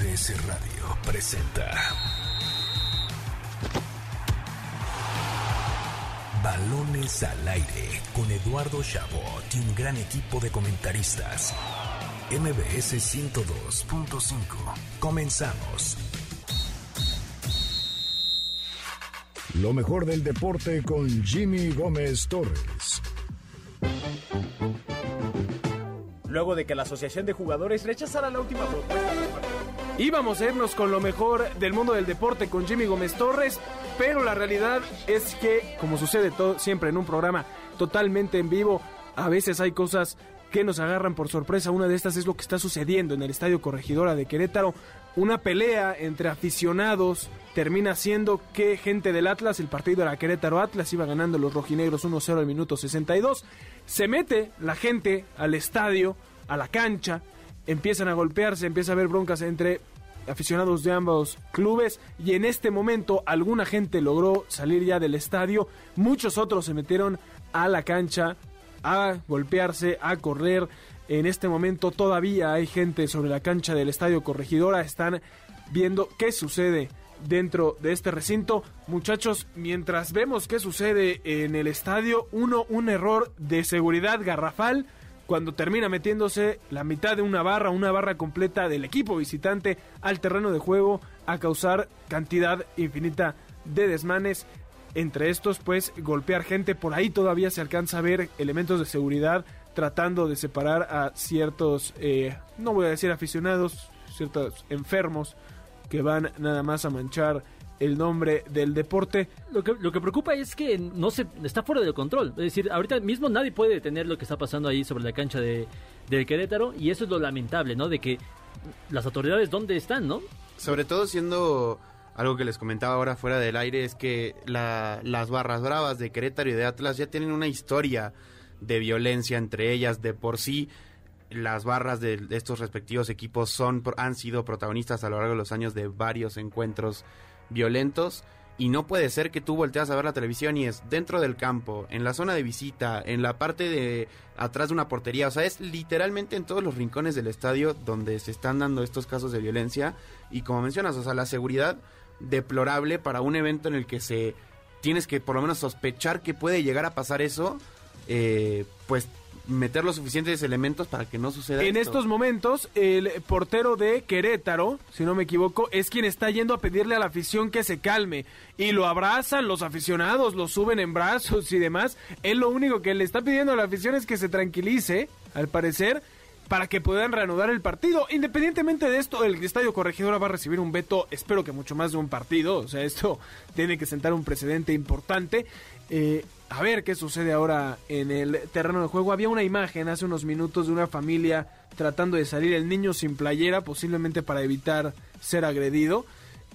MBS Radio presenta Balones al aire con Eduardo Chabot y un gran equipo de comentaristas. MBS 102.5. Comenzamos. Lo mejor del deporte con Jimmy Gómez Torres. Luego de que la Asociación de Jugadores rechazara la última propuesta del partido. Íbamos a irnos con lo mejor del mundo del deporte con Jimmy Gómez Torres, pero la realidad es que, como sucede todo, siempre en un programa totalmente en vivo, a veces hay cosas que nos agarran por sorpresa. Una de estas es lo que está sucediendo en el Estadio Corregidora de Querétaro. Una pelea entre aficionados termina siendo que gente del Atlas, el partido era Querétaro Atlas, iba ganando los rojinegros 1-0 al minuto 62. Se mete la gente al estadio, a la cancha, empiezan a golpearse, empieza a haber broncas entre aficionados de ambos clubes y en este momento alguna gente logró salir ya del estadio, muchos otros se metieron a la cancha a golpearse, a correr. En este momento todavía hay gente sobre la cancha del Estadio Corregidora, están viendo qué sucede dentro de este recinto. Muchachos, mientras vemos qué sucede en el estadio, uno, un error de seguridad garrafal cuando termina metiéndose la mitad de una barra, una barra completa del equipo visitante al terreno de juego a causar cantidad infinita de desmanes. Entre estos, pues, golpear gente. Por ahí todavía se alcanza a ver elementos de seguridad tratando de separar a ciertos, eh, no voy a decir aficionados, ciertos enfermos que van nada más a manchar el nombre del deporte. Lo que, lo que preocupa es que no se está fuera de control. Es decir, ahorita mismo nadie puede detener lo que está pasando ahí sobre la cancha de, del Querétaro y eso es lo lamentable, ¿no? De que las autoridades dónde están, ¿no? Sobre todo siendo algo que les comentaba ahora fuera del aire es que la, las barras bravas de Querétaro y de Atlas ya tienen una historia de violencia entre ellas de por sí las barras de, de estos respectivos equipos son han sido protagonistas a lo largo de los años de varios encuentros violentos y no puede ser que tú volteas a ver la televisión y es dentro del campo, en la zona de visita, en la parte de atrás de una portería, o sea, es literalmente en todos los rincones del estadio donde se están dando estos casos de violencia. Y como mencionas, o sea, la seguridad deplorable para un evento en el que se tienes que por lo menos sospechar que puede llegar a pasar eso, eh, pues meter los suficientes elementos para que no suceda En esto. estos momentos, el portero de Querétaro, si no me equivoco, es quien está yendo a pedirle a la afición que se calme. Y lo abrazan los aficionados, lo suben en brazos y demás. Él lo único que le está pidiendo a la afición es que se tranquilice, al parecer, para que puedan reanudar el partido. Independientemente de esto, el Estadio Corregidora va a recibir un veto, espero que mucho más de un partido. O sea, esto tiene que sentar un precedente importante. Eh, a ver qué sucede ahora en el terreno de juego. Había una imagen hace unos minutos de una familia tratando de salir el niño sin playera, posiblemente para evitar ser agredido.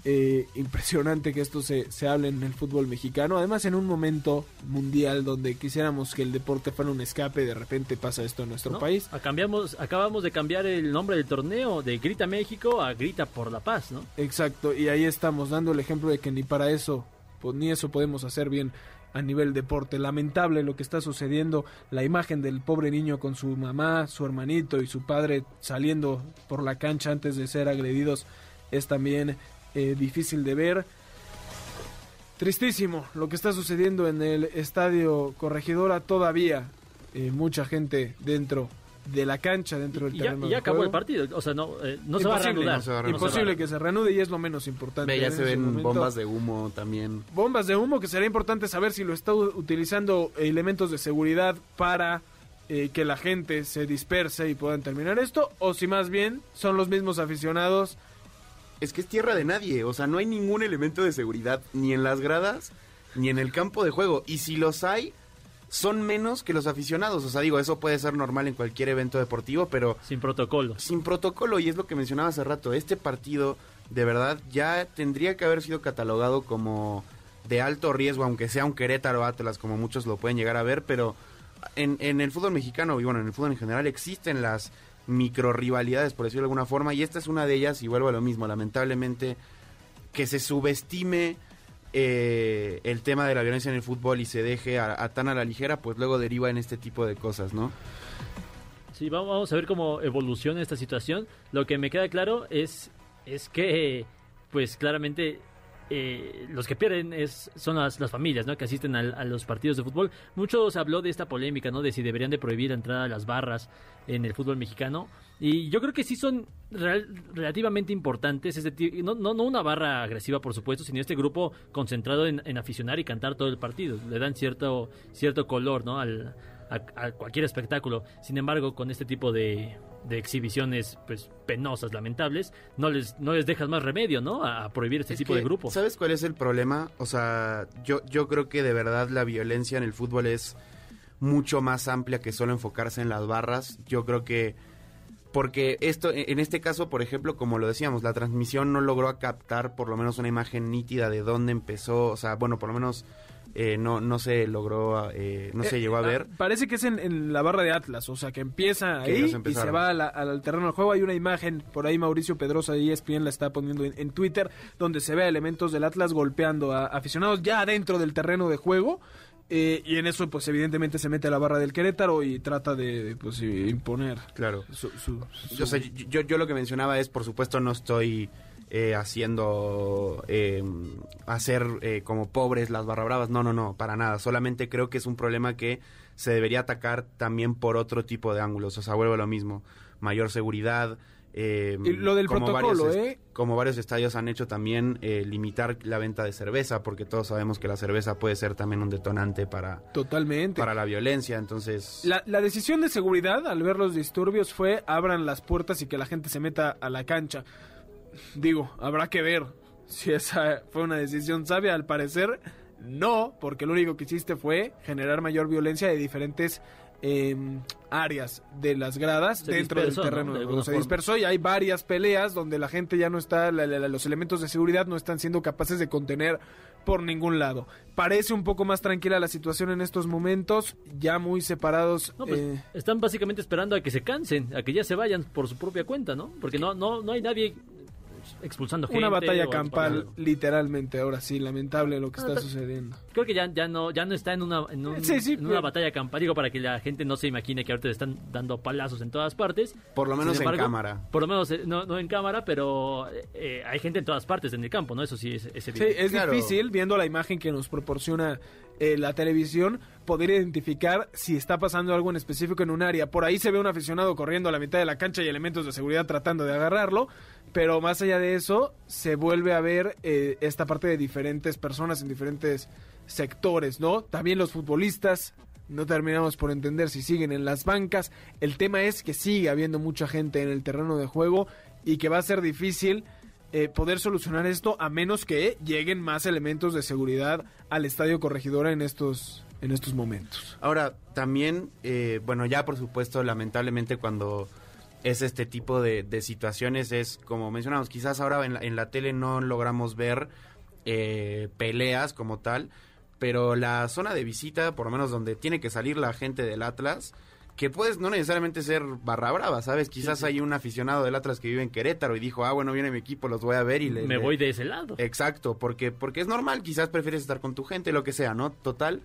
Eh, impresionante que esto se, se hable en el fútbol mexicano. Además, en un momento mundial donde quisiéramos que el deporte fuera un escape, de repente pasa esto en nuestro ¿no? país. Cambiamos, acabamos de cambiar el nombre del torneo de Grita México a Grita por la Paz, ¿no? Exacto, y ahí estamos dando el ejemplo de que ni para eso, pues ni eso podemos hacer bien a nivel deporte. Lamentable lo que está sucediendo, la imagen del pobre niño con su mamá, su hermanito y su padre saliendo por la cancha antes de ser agredidos es también eh, difícil de ver. Tristísimo lo que está sucediendo en el estadio Corregidora todavía. eh, mucha gente dentro de la cancha, dentro del Y ya, terreno y ya de acabó juego. el partido, o sea, no, eh, no se va a Imposible, reanudar. no se va a reanudar. Imposible que se reanude y es lo menos importante. Ve, ya se ven momento. bombas de humo también. bombas de humo que será importante saber si lo está utilizando elementos de seguridad para eh, que la gente se disperse y puedan terminar esto o si más bien son los mismos aficionados Es que es tierra de nadie, o sea, no hay ningún elemento de seguridad ni en las gradas ni en el campo de juego. Y si los hay, son menos que los aficionados. O sea, digo, eso puede ser normal en cualquier evento deportivo, pero Sin protocolo. sin protocolo, y es lo que mencionaba hace rato, este partido de verdad ya tendría que haber sido catalogado como de alto riesgo, aunque sea un Querétaro Atlas, como muchos lo pueden llegar a ver, pero en, en el fútbol mexicano y bueno, en el fútbol en general existen las micro rivalidades, por decirlo de alguna forma, y esta es una de ellas, y vuelvo a lo mismo, lamentablemente, que se subestime eh, el tema de la violencia en el fútbol y se deje a, a tan a la ligera, pues luego deriva en este tipo de cosas, ¿no? Sí, vamos, a ver cómo evoluciona esta situación. Lo que me queda claro es es que, pues claramente eh, los que pierden es, son las, familias que asisten al- a, los partidos de fútbol. Mucho se habló de esta polémica, ¿no? de si deberían de prohibir la entrada a las barras en el fútbol mexicano. Y yo creo que sí son real- relativamente importantes, no una barra agresiva, por supuesto, sino este grupo concentrado en, en aficionar y cantar todo el partido. Le dan cierto, cierto color ¿no? al, a, a cualquier espectáculo. Sin embargo, con este tipo de, de exhibiciones pues penosas, lamentables, no les, no les dejas más remedio, ¿no? A, prohibir este Es tipo que, de grupos. ¿Sabes cuál es el problema? O sea, yo, yo creo que de verdad la violencia en el fútbol es mucho más amplia que solo enfocarse en las barras. Yo creo que porque esto en este caso, por ejemplo, como lo decíamos, la transmisión no logró captar por lo menos una imagen nítida de dónde empezó, o sea, bueno, por lo menos eh, no no se logró eh, no se Eh, llegó a ah, ver. Parece que es en, en la barra de Atlas, o sea, que empieza Que ahí y se va la- al terreno del juego. Hay una imagen, por ahí Mauricio Pedrosa de ESPN la está poniendo en, en Twitter, donde se ve a elementos del Atlas golpeando a aficionados ya dentro del terreno de juego. eh, y en eso, pues evidentemente se mete a la barra del Querétaro y trata de, pues, imponer Claro. su... yo, yo lo que mencionaba es, por supuesto, no estoy eh, haciendo eh, hacer eh, como pobres las barra bravas. No, no, no, para nada. Solamente creo que es un problema que se debería atacar también por otro tipo de ángulos. O sea, vuelvo a lo mismo. Mayor seguridad. eh, Y lo del como protocolo, varios ¿eh? Como varios estadios han hecho también eh, limitar la venta de cerveza, porque todos sabemos que la cerveza puede ser también un detonante para, Totalmente. para la violencia. Entonces, La, la decisión de seguridad al ver los disturbios fue abran las puertas y que la gente se meta a la cancha. Digo, habrá que ver si esa fue una decisión sabia. Al parecer, no, porque lo único que hiciste fue generar mayor violencia de diferentes eh, áreas de las gradas Se dentro dispersó, del ¿no? terreno. De de. Se forma. dispersó y hay varias peleas donde la gente ya no está, la- la- los elementos de seguridad no están siendo capaces de contener por ningún lado. Parece un poco más tranquila la situación en estos momentos, ya muy separados. No, pues, eh, están básicamente esperando a que se cansen, a que ya se vayan por su propia cuenta, ¿no? Porque no, no, no hay nadie expulsando gente. una batalla campal, literalmente, ahora sí, lamentable lo que Ah, está sucediendo. Creo que ya, ya no ya no está en una, en un- Sí, sí, en una pero- batalla campal, digo, para que la gente no se imagine que ahorita están dando palazos en todas partes. por lo menos en cámara. Por lo menos, eh, no, no en cámara, pero eh, hay gente en todas partes en el campo, ¿no? Eso sí es, es Sí, evidente. es Claro. difícil, viendo la imagen que nos proporciona eh, la televisión, poder identificar si está pasando algo en específico en un área. Por ahí se ve un aficionado corriendo a la mitad de la cancha y elementos de seguridad tratando de agarrarlo, pero más allá de eso, se vuelve a ver eh, esta parte de diferentes personas en diferentes sectores, ¿no? También los futbolistas. No terminamos por entender si siguen en las bancas. El tema es que sigue habiendo mucha gente en el terreno de juego y que va a ser difícil eh, poder solucionar esto a menos que lleguen más elementos de seguridad al estadio corregidora en estos en estos momentos. Ahora, también, eh, bueno, ya por supuesto, lamentablemente cuando es este tipo de, de situaciones es, como mencionamos, quizás ahora en la, en la tele no logramos ver eh, peleas como tal, pero la zona de visita, por lo menos donde tiene que salir la gente del Atlas, que puedes no necesariamente ser barra brava, ¿sabes? Quizás hay un aficionado del Atlas que vive en Querétaro y dijo, ah, bueno, viene mi equipo, los voy a ver y le... Me le- voy de ese lado. Exacto, porque, porque es normal, quizás prefieres estar con tu gente, lo que sea, ¿no? Total,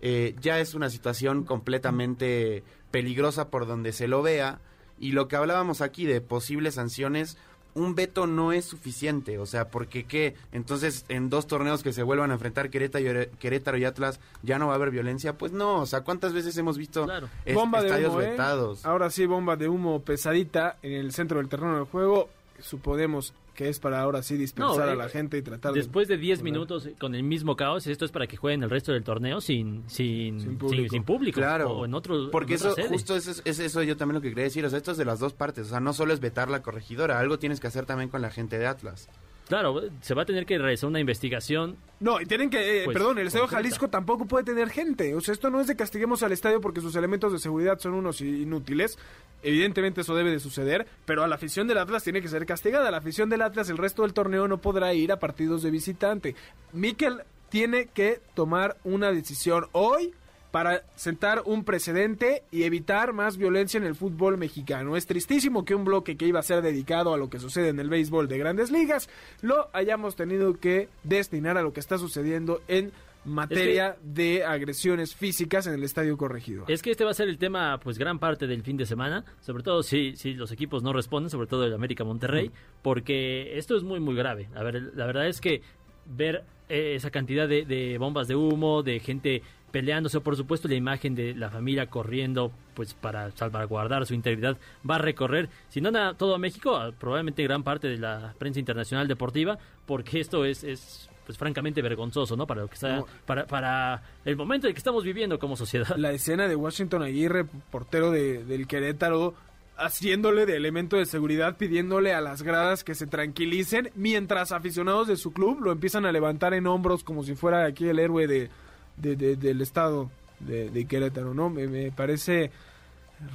eh, ya es una situación completamente peligrosa por donde se lo vea. Y lo que hablábamos aquí de posibles sanciones, un veto no es suficiente. O sea, porque qué, entonces en dos torneos que se vuelvan a enfrentar Querétaro y, Querétaro y Atlas, ¿ya no va a haber violencia? Pues no, o sea, ¿cuántas veces hemos visto Claro. es- bomba de estadios humo, ¿eh? vetados? Ahora sí, bomba de humo pesadita en el centro del terreno del juego. Suponemos que es para ahora sí dispersar No, a la eh, gente y tratar Después de 10 poder- minutos con el mismo caos, esto es para que jueguen el resto del torneo sin sin, Sin público. sin público. Claro, O en otro porque en eso, sede. justo es, es eso yo también lo que quería decir, o sea, esto es de las dos partes, o sea, no solo es vetar la corregidora, algo tienes que hacer también con la gente de Atlas. Claro, se va a tener que realizar una investigación. No, y tienen que, eh, Pues, perdón, el Estadio. Jalisco tampoco puede tener gente. O sea, esto no es de castiguemos al estadio porque sus elementos de seguridad son unos inútiles. Evidentemente eso debe de suceder, pero a la afición del Atlas tiene que ser castigada. La afición del Atlas el resto del torneo no podrá ir a partidos de visitante. Miquel tiene que tomar una decisión hoy para sentar un precedente y evitar más violencia en el fútbol mexicano. Es tristísimo que un bloque que iba a ser dedicado a lo que sucede en el béisbol de grandes ligas lo hayamos tenido que destinar a lo que está sucediendo en materia de agresiones físicas en el estadio corregido. Es que este va a ser el tema, pues gran parte del fin de semana, sobre todo si, si los equipos no responden, sobre todo el América Monterrey, porque esto es muy, muy grave. A ver, la verdad es que ver eh, esa cantidad de, de bombas de humo, de gente peleándose, por supuesto la imagen de la familia corriendo pues para salvaguardar su integridad va a recorrer, si no nada, todo México, probablemente gran parte de la prensa internacional deportiva, porque esto es, es pues francamente vergonzoso, ¿no? Para lo que está, No. para, para el momento en que estamos viviendo como sociedad. La escena de Washington Aguirre, portero de, del Querétaro, haciéndole de elemento de seguridad, pidiéndole a las gradas que se tranquilicen, mientras aficionados de su club lo empiezan a levantar en hombros como si fuera aquí el héroe de, de- de- del estado de, de Querétaro, ¿no? Me, me parece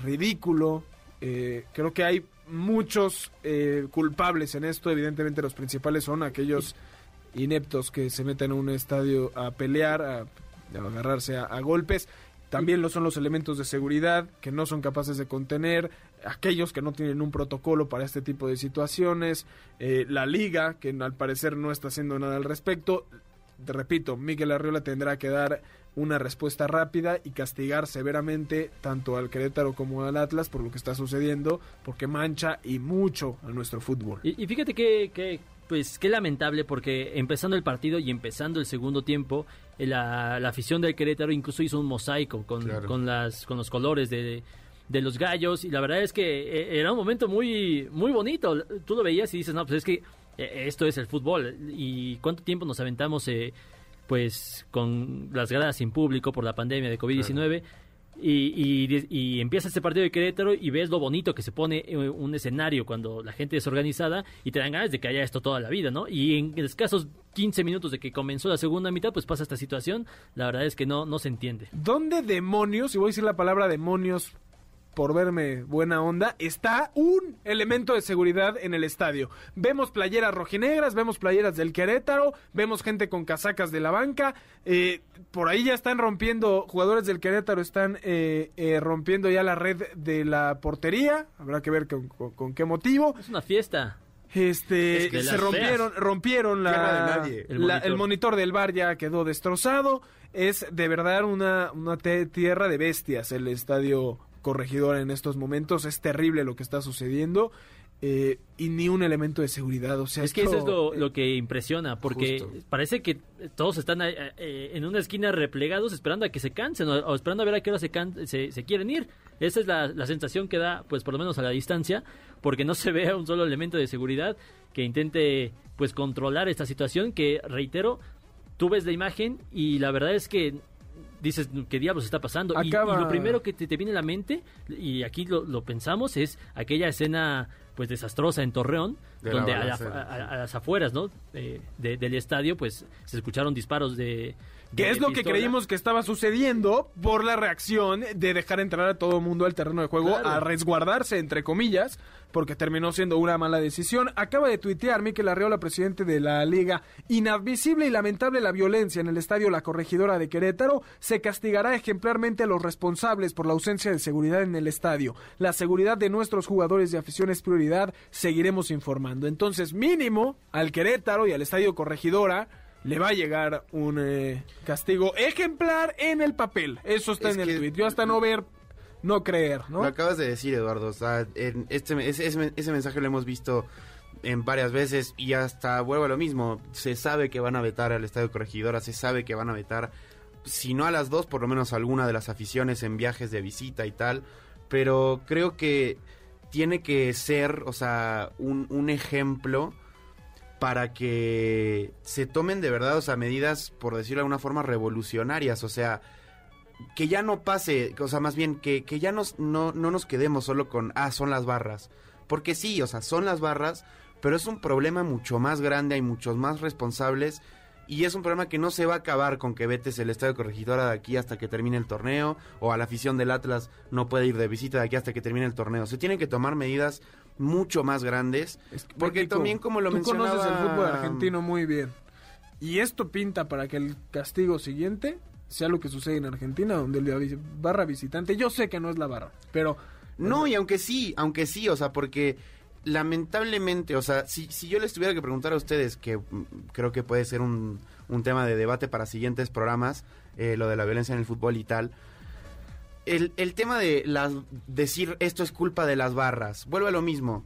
ridículo. eh, creo que hay muchos eh, culpables en esto. Evidentemente los principales son aquellos ineptos que se meten a un estadio a pelear, a, agarrarse a, a golpes. También lo son los elementos de seguridad que no son capaces de contener, aquellos que no tienen un protocolo para este tipo de situaciones, eh, la liga que al parecer no está haciendo nada al respecto. Te repito, Miguel Arriola tendrá que dar una respuesta rápida y castigar severamente tanto al Querétaro como al Atlas por lo que está sucediendo, porque mancha y mucho a nuestro fútbol. Y, y fíjate que, que, pues, qué lamentable porque empezando el partido y empezando el segundo tiempo, eh, la, la afición del Querétaro incluso hizo un mosaico con, Claro. con, las, con los colores de, de los gallos y la verdad es que eh, era un momento muy, muy bonito. Tú lo veías y dices, no, pues es que esto es el fútbol y cuánto tiempo nos aventamos eh, pues con las gradas sin público por la pandemia de COVID-19 y, y, y empieza este partido de Querétaro y ves lo bonito que se pone eh, un escenario cuando la gente es organizada y te dan ganas de que haya esto toda la vida, ¿no? Y en escasos 15 minutos de que comenzó la segunda mitad, pues pasa esta situación. La verdad es que no, no se entiende. ¿Dónde demonios, y voy a decir la palabra demonios por verme buena onda, está un elemento de seguridad en el estadio? Vemos playeras rojinegras, vemos playeras del Querétaro, vemos gente con casacas de la banca, eh, por ahí ya están rompiendo, jugadores del Querétaro están eh, eh, rompiendo ya la red de la portería, habrá que ver con, con- con qué motivo. Es una fiesta. Este, Es de se rompieron, rompieron la, de nadie. El la- monitor. el monitor del bar ya quedó destrozado. Es de verdad una, tierra de bestias el estadio corregidor en estos momentos. Es terrible lo que está sucediendo. eh, y ni un elemento de seguridad. O sea, Es que eso es lo, lo que impresiona, porque Justo. parece que todos están eh, eh, en una esquina replegados esperando a que se cansen o, o esperando a ver a qué hora se, can- se, se quieren ir. Esa es la, la sensación que da, pues por lo menos a la distancia, porque no se ve un solo elemento de seguridad que intente pues controlar esta situación que, reitero, tú ves la imagen y la verdad es que dices qué diablos está pasando Y- lo primero que te, te viene a la mente y aquí lo, lo pensamos es aquella escena pues desastrosa en Torreón De la donde a, la- a- a las afueras ¿no? Eh, de- del estadio pues se escucharon disparos de, de Que es lo que creímos que estaba sucediendo por la reacción de dejar entrar a todo mundo al terreno de juego Claro. a resguardarse, entre comillas, porque terminó siendo una mala decisión. Acaba de tuitear Miquel Arreola, presidente de la Liga. Inadmisible y lamentable la violencia en el estadio La Corregidora de Querétaro. Se castigará ejemplarmente a los responsables por la ausencia de seguridad en el estadio. La seguridad de nuestros jugadores de afición es prioridad. Seguiremos informando. Entonces, mínimo al Querétaro y al estadio Corregidora le va a llegar un eh, castigo ejemplar en el papel. Eso está Es en el tweet. Yo hasta no ver, no creer, ¿no? Lo acabas de decir, Eduardo. O sea, en este, ese, ese- ese mensaje lo hemos visto en varias veces y hasta vuelvo a lo mismo. Se sabe que van a vetar al Estadio Corregidora, se sabe que van a vetar, si no a las dos, por lo menos a alguna de las aficiones en viajes de visita y tal. Pero creo que tiene que ser, o sea, un, un ejemplo para que se tomen de verdad, o sea, medidas, por decirlo de alguna forma, revolucionarias. O sea, que ya no pase, o sea, más bien que, que ya nos, no, no nos quedemos solo con, ah, son las barras. Porque sí, o sea, son las barras, pero es un problema mucho más grande, hay muchos más responsables y es un problema que no se va a acabar con que vetes el estadio corregidora de aquí hasta que termine el torneo o a la afición del Atlas no puede ir de visita de aquí hasta que termine el torneo. Se tienen que tomar medidas mucho más grandes Es que, porque México, también como lo tú mencionaba conoces el fútbol argentino muy bien. Y esto pinta para que el castigo siguiente sea lo que sucede en Argentina, donde vi- barra visitante, yo sé que no es la barra, pero No, y aunque sí, aunque sí, o sea, porque lamentablemente, o sea, si, si yo les tuviera que preguntar a ustedes, que mm, creo que puede ser un, un tema de debate para siguientes programas, eh, lo de la violencia en el fútbol y tal, el, el tema de las, decir esto es culpa de las barras, vuelve a lo mismo.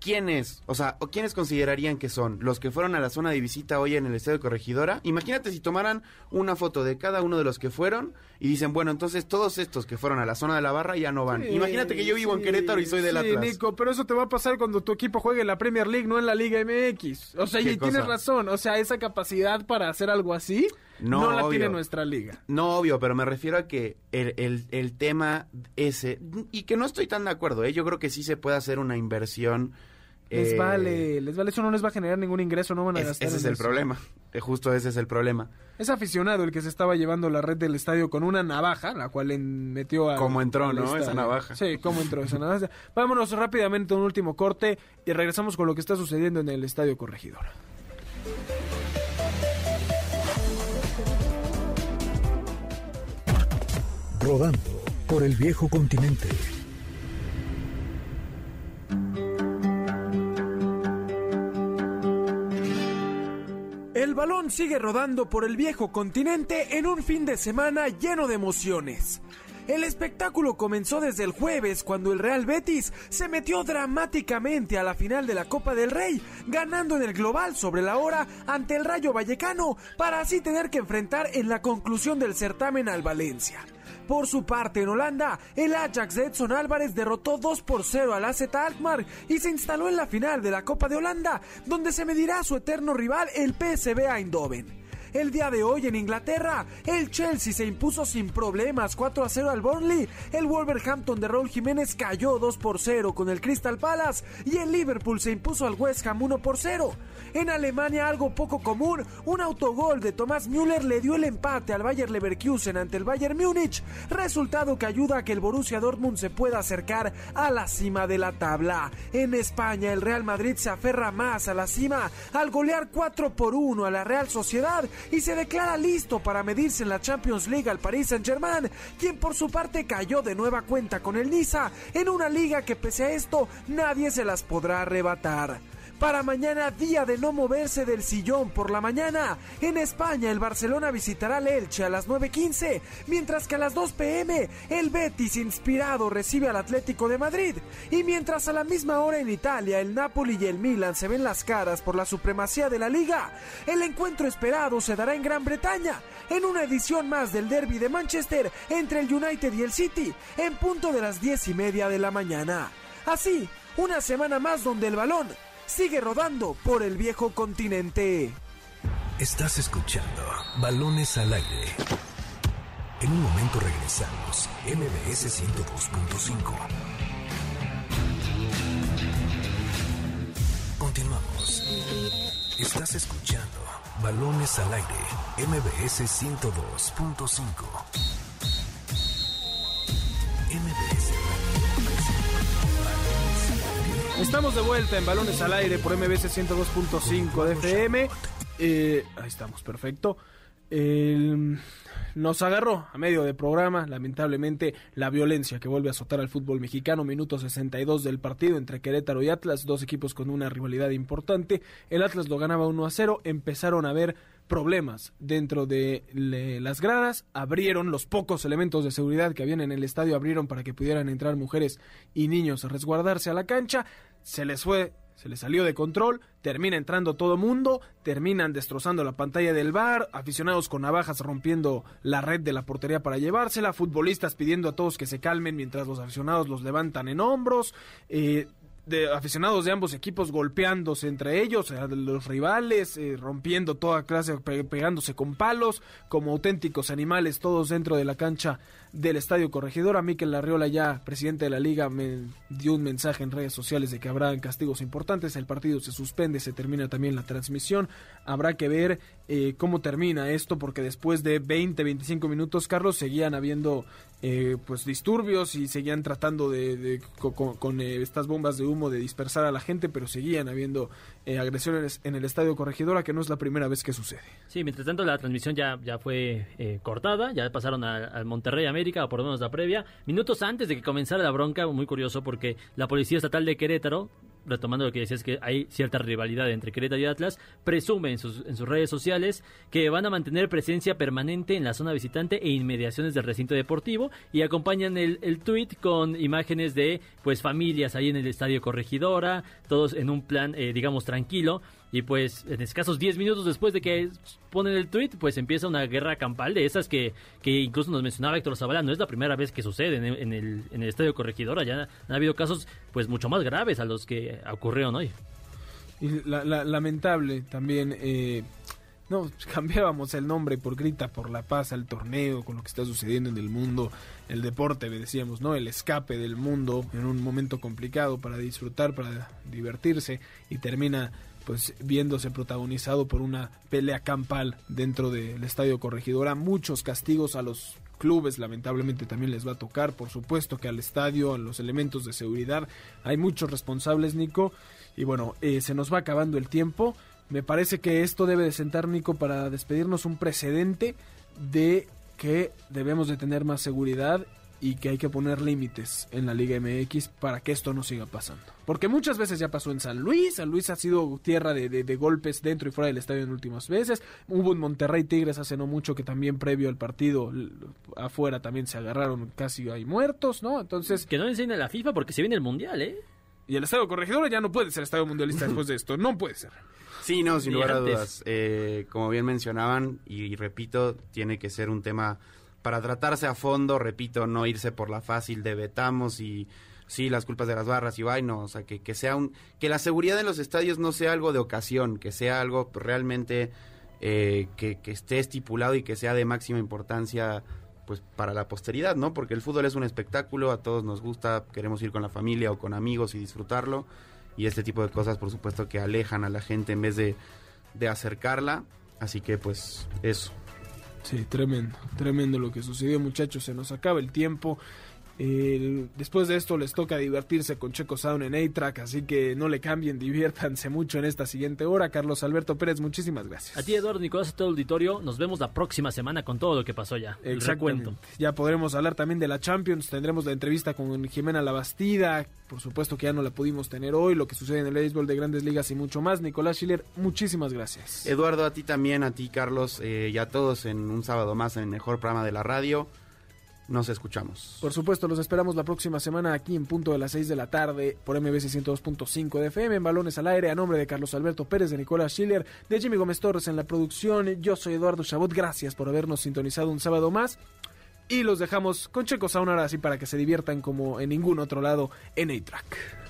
¿Quiénes, o sea, o quiénes considerarían que son los que fueron a la zona de visita hoy en el estadio de Corregidora? Imagínate si tomaran una foto de cada uno de los que fueron y dicen, bueno, entonces todos estos que fueron a la zona de la barra ya no van. Sí, Imagínate que yo vivo en Querétaro y soy del sí, Atlas. Nico, pero eso te va a pasar cuando tu equipo juegue en la Premier League, no en la Liga MX. O sea, ¿Qué y tienes razón. O sea, esa capacidad para hacer algo así No, no, la obvio. tiene nuestra liga. No, obvio, pero me refiero a que el, el, el tema ese, y que no estoy tan de acuerdo, ¿eh? yo creo que sí se puede hacer una inversión. Les eh, vale, les vale, eso no les va a generar ningún ingreso, no van a es- gastar ese es el eso. problema, eh, justo ese es el problema. Es aficionado el que se estaba llevando la red del estadio con una navaja, la cual metió a. Cómo entró, ¿no? Esa navaja. Sí, cómo entró esa navaja. Vámonos rápidamente a un último corte y regresamos con lo que está sucediendo en el estadio Corregidor. Rodando por el viejo continente. El balón sigue rodando por el viejo continente en un fin de semana lleno de emociones. El espectáculo comenzó desde el jueves cuando el Real Betis se metió dramáticamente a la final de la Copa del Rey, ganando en el global sobre la hora ante el Rayo Vallecano para así tener que enfrentar en la conclusión del certamen al Valencia. Por su parte, en Holanda, el Ajax Edson Álvarez derrotó 2 por 0 al AZ Alkmaar y se instaló en la final de la Copa de Holanda, donde se medirá a su eterno rival, el PSV Eindhoven. El día de hoy en Inglaterra, el Chelsea se impuso sin problemas 4 a 0 al Burnley, el Wolverhampton de Raúl Jiménez cayó 2 por 0 con el Crystal Palace y el Liverpool se impuso al West Ham 1 por 0. En Alemania algo poco común, un autogol de Thomas Müller le dio el empate al Bayer Leverkusen ante el Bayern Múnich, resultado que ayuda a que el Borussia Dortmund se pueda acercar a la cima de la tabla. En España el Real Madrid se aferra más a la cima al golear 4 por 1 a la Real Sociedad y se declara listo para medirse en la Champions League al Paris Saint-Germain, quien por su parte cayó de nueva cuenta con el Niza en una liga que pese a esto nadie se las podrá arrebatar. Para mañana, día de no moverse del sillón por la mañana. En España, el Barcelona visitará al Elche a las 9.15, mientras que a las 2 pm, el Betis inspirado recibe al Atlético de Madrid. Y mientras a la misma hora en Italia, el Napoli y el Milan se ven las caras por la supremacía de la liga, el encuentro esperado se dará en Gran Bretaña, en una edición más del derby de Manchester entre el United y el City, en punto de las 10 y media de la mañana. Así, una semana más donde el balón sigue rodando por el viejo continente. Estás escuchando Balones al aire. En un momento regresamos. MBS 102.5. Continuamos. Estás escuchando Balones al aire. MBS 102.5. MBS Estamos de vuelta en Balones al Aire por MBC 102.5 de FM. Eh, ahí estamos, perfecto. Nos agarró a medio de programa, lamentablemente, la violencia que vuelve a azotar al fútbol mexicano. Minuto 62 del partido entre Querétaro y Atlas, dos equipos con una rivalidad importante. El Atlas lo ganaba 1 a 0. Empezaron a haber problemas dentro de las gradas, abrieron los pocos elementos de seguridad que habían en el estadio, abrieron para que pudieran entrar mujeres y niños a resguardarse a la cancha, se les fue, se les salió de control, termina entrando todo mundo, terminan destrozando la pantalla del bar, aficionados con navajas rompiendo la red de la portería para llevársela, futbolistas pidiendo a todos que se calmen mientras los aficionados los levantan en hombros, eh, de aficionados de ambos equipos golpeándose entre ellos, eh, los rivales, eh, rompiendo toda clase, pe- pegándose con palos, como auténticos animales, todos dentro de la cancha del Estadio Corregidora. Miquel Larriola, ya presidente de la liga, me dio un mensaje en redes sociales de que habrá castigos importantes. El partido se suspende, se termina también la transmisión. Habrá que ver eh, cómo termina esto, porque después de 20, 25 minutos, Carlos, seguían habiendo eh, pues disturbios y seguían tratando de, de- co- con, con, eh, estas bombas de humo de dispersar a la gente, pero seguían habiendo eh, agresiones en el Estadio Corregidora, que no es la primera vez que sucede. Sí, mientras tanto la transmisión ya, ya fue eh, cortada, ya pasaron al Monterrey América, o por lo menos la previa. Minutos antes de que comenzara la bronca, muy curioso porque la Policía Estatal de Querétaro retomando lo que decías que hay cierta rivalidad entre Querétaro y Atlas, presume en sus, en sus redes sociales que van a mantener presencia permanente en la zona visitante e inmediaciones del recinto deportivo y acompañan el, el tweet con imágenes de pues familias ahí en el estadio Corregidora, todos en un plan eh, digamos tranquilo y pues en escasos 10 minutos después de que ponen el tweet, pues empieza una guerra campal de esas que, que incluso nos mencionaba Héctor Zavala. No es la primera vez que sucede en, el, en el Estadio Corregidora. Ya han habido casos pues mucho más graves a los que ocurrieron hoy. Y la- lamentable también, eh, no, cambiábamos el nombre por Grita por la Paz al torneo, con lo que está sucediendo en el mundo, el deporte, decíamos, ¿no? El escape del mundo en un momento complicado para disfrutar, para divertirse, y termina pues viéndose protagonizado por una pelea campal dentro del Estadio Corregidora, muchos castigos a los clubes lamentablemente también les va a tocar, por supuesto que al estadio, a los elementos de seguridad, hay muchos responsables, Nico, y bueno, eh, se nos va acabando el tiempo. Me parece que esto debe de sentar, Nico, para despedirnos un precedente de que debemos de tener más seguridad y que hay que poner límites en la Liga MX para que esto no siga pasando. Porque muchas veces ya pasó en San Luis, San Luis ha sido tierra de, de- de golpes dentro y fuera del estadio en últimas veces, hubo en Monterrey Tigres hace no mucho que también previo al partido afuera también se agarraron casi ahí muertos, ¿no? Entonces, Que no enseña la FIFA porque se viene el Mundial, ¿eh? y el estadio corregidor ya no puede ser estadio mundialista después de esto, no puede ser. Sí, no, sin lugar a dudas. Eh, como bien mencionaban, y, repito, tiene que ser un tema para tratarse a fondo, repito, no irse por la fácil de vetamos y sí, las culpas de las barras y vaina, o sea, que, que sea un, que la seguridad en los estadios no sea algo de ocasión, que sea algo realmente eh, que, que esté estipulado y que sea de máxima importancia pues para la posteridad, ¿no? Porque el fútbol es un espectáculo, a todos nos gusta, queremos ir con la familia o con amigos y disfrutarlo y este tipo de cosas por supuesto que alejan a la gente en vez de, de acercarla, así que pues eso. Sí, tremendo, tremendo lo que sucedió, muchachos. Se nos acaba el tiempo. Eh, después de esto les toca divertirse con Checo Sound en A-Track, así que no le cambien, diviértanse mucho en esta siguiente hora. Carlos Alberto Pérez, muchísimas gracias. A ti, Eduardo Nicolás, a todo el auditorio. Nos vemos la próxima semana con todo lo que pasó ya. El recuento. Ya podremos hablar también de la Champions. Tendremos la entrevista con Jimena Labastida. Por supuesto que ya no la pudimos tener hoy. Lo que sucede en el béisbol de grandes ligas y mucho más. Nicolás Schiller, muchísimas gracias. Eduardo, a ti también, a ti Carlos eh, y a todos en un sábado más en el mejor programa de la radio. Nos escuchamos. Por supuesto, los esperamos la próxima semana aquí en punto de las 6 de la tarde por MBC 102.5 de FM en Balones al Aire a nombre de Carlos Alberto Pérez, de Nicolás Schiller, de Jimmy Gómez Torres en la producción. Yo soy Eduardo Chabot, gracias por habernos sintonizado un sábado más. Y los dejamos con Checo Sound ahora así para que se diviertan como en ningún otro lado en A-Track.